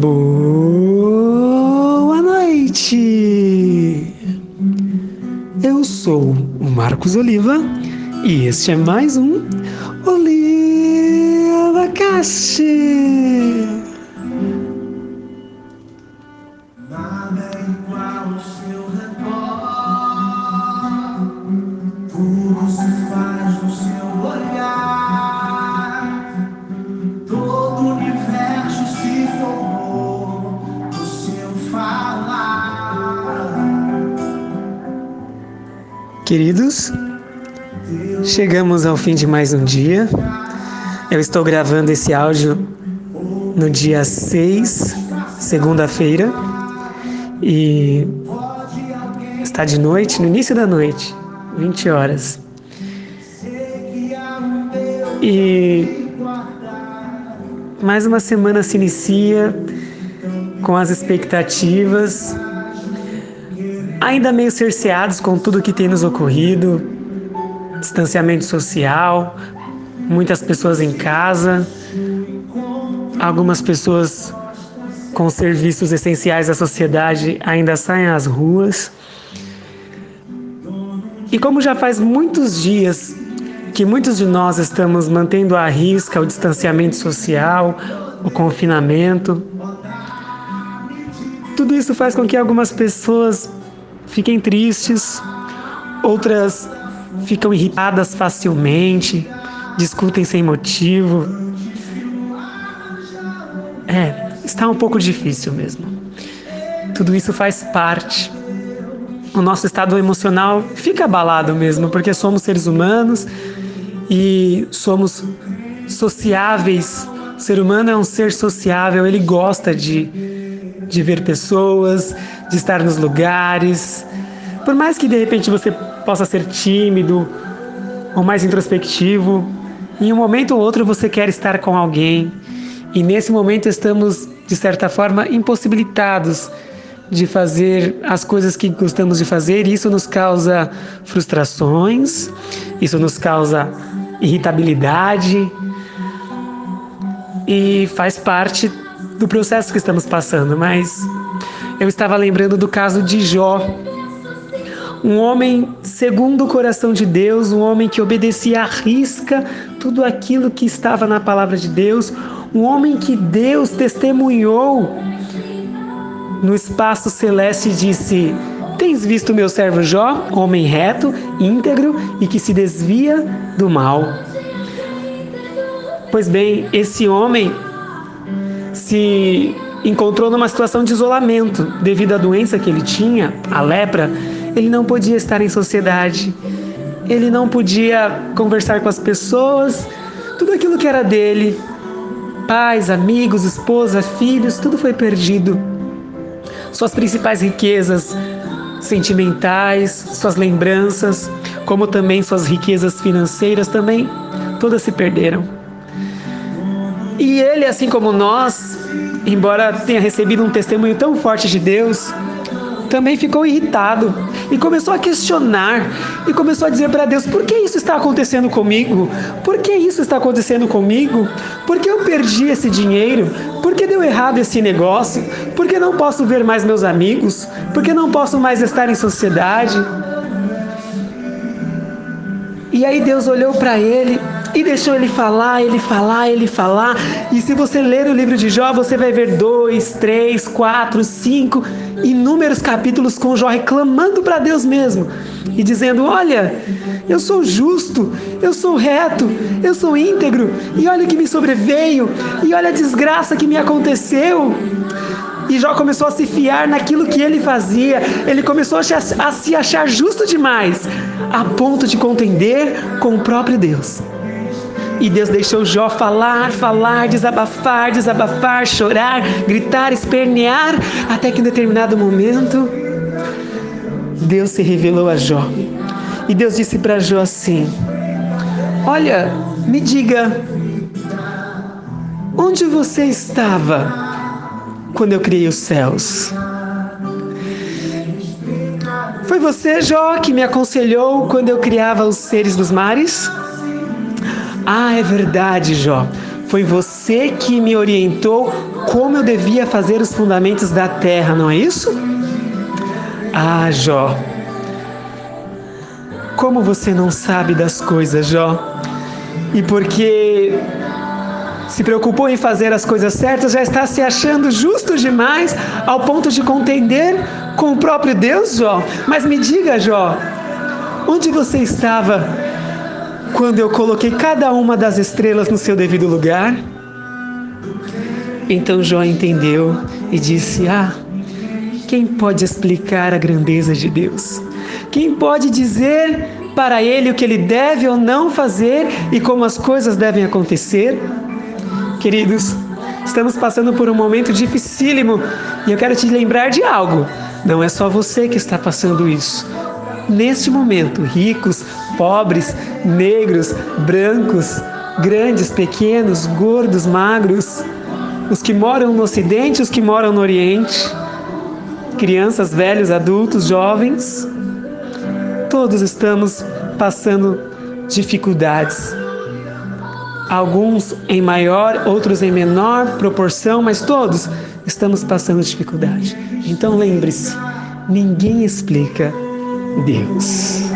Boa noite! Eu sou o Marcos Oliva e este é mais um Oliva Cast. Queridos, chegamos ao fim de mais um dia. Eu estou gravando esse áudio no dia 6, segunda-feira, e está de noite, no início da noite, 20 horas. E mais uma semana se inicia com as expectativas ainda meio cerceados com tudo que tem nos ocorrido, distanciamento social, muitas pessoas em casa, algumas pessoas com serviços essenciais à sociedade ainda saem às ruas. E como já faz muitos dias que muitos de nós estamos mantendo à risca o distanciamento social, o confinamento, tudo isso faz com que algumas pessoas fiquem tristes, outras ficam irritadas facilmente, discutem sem motivo. É, está um pouco difícil mesmo. Tudo isso faz parte. O nosso estado emocional fica abalado mesmo, porque somos seres humanos e somos sociáveis. O ser humano é um ser sociável, ele gosta de, de ver pessoas, de estar nos lugares. Por mais que de repente você possa ser tímido ou mais introspectivo, em um momento ou outro você quer estar com alguém. E nesse momento estamos, de certa forma, impossibilitados de fazer as coisas que gostamos de fazer, isso nos causa frustrações, isso nos causa irritabilidade e faz parte do processo que estamos passando, mas eu estava lembrando do caso de Jó, um homem segundo o coração de Deus, um homem que obedecia à risca tudo aquilo que estava na palavra de Deus, um homem que Deus testemunhou no espaço celeste e disse: Tens visto meu servo Jó, homem reto, íntegro e que se desvia do mal. Pois bem, esse homem se encontrou numa situação de isolamento devido à doença que ele tinha, a lepra. Ele não podia estar em sociedade, ele não podia conversar com as pessoas, tudo aquilo que era dele, pais, amigos, esposa, filhos, tudo foi perdido. Suas principais riquezas sentimentais, suas lembranças, como também suas riquezas financeiras também, todas se perderam. E ele, assim como nós, embora tenha recebido um testemunho tão forte de Deus, também ficou irritado e começou a questionar e começou a dizer para Deus: por que isso está acontecendo comigo? Por que isso está acontecendo comigo? Por que eu perdi esse dinheiro? Por que deu errado esse negócio? Por que não posso ver mais meus amigos? Por que não posso mais estar em sociedade? E aí Deus olhou para ele e deixou ele falar, ele falar, ele falar. E se você ler o livro de Jó, você vai ver dois, três, quatro, cinco, inúmeros capítulos com Jó reclamando para Deus mesmo e dizendo: Olha, eu sou justo, eu sou reto, eu sou íntegro, e olha o que me sobreveio, e olha a desgraça que me aconteceu. E Jó começou a se fiar naquilo que ele fazia, ele começou a, se achar justo demais, a ponto de contender com o próprio Deus. E Deus deixou Jó falar, falar, desabafar, desabafar, chorar, gritar, espernear, até que em determinado momento Deus se revelou a Jó. E Deus disse para Jó assim: Olha, me diga, onde você estava quando eu criei os céus? Foi você, Jó, que me aconselhou quando eu criava os seres dos mares? Ah, é verdade, Jó. Foi você que me orientou como eu devia fazer os fundamentos da terra, não é isso? Ah, Jó. Como você não sabe das coisas, Jó? E porque se preocupou em fazer as coisas certas, já está se achando justo demais ao ponto de contender com o próprio Deus, Jó. Mas me diga, Jó, onde você estava quando eu coloquei cada uma das estrelas no seu devido lugar? Então Jó entendeu e disse: Ah, quem pode explicar a grandeza de Deus? Quem pode dizer para ele o que ele deve ou não fazer e como as coisas devem acontecer? Queridos, estamos passando por um momento dificílimo e eu quero te lembrar de algo. Não é só você que está passando isso. Neste momento, ricos, pobres, negros, brancos, grandes, pequenos, gordos, magros, os que moram no Ocidente, os que moram no Oriente, crianças, velhos, adultos, jovens, todos estamos passando dificuldades. Alguns em maior, outros em menor proporção, mas todos estamos passando dificuldade. Então lembre-se: ninguém explica Deus.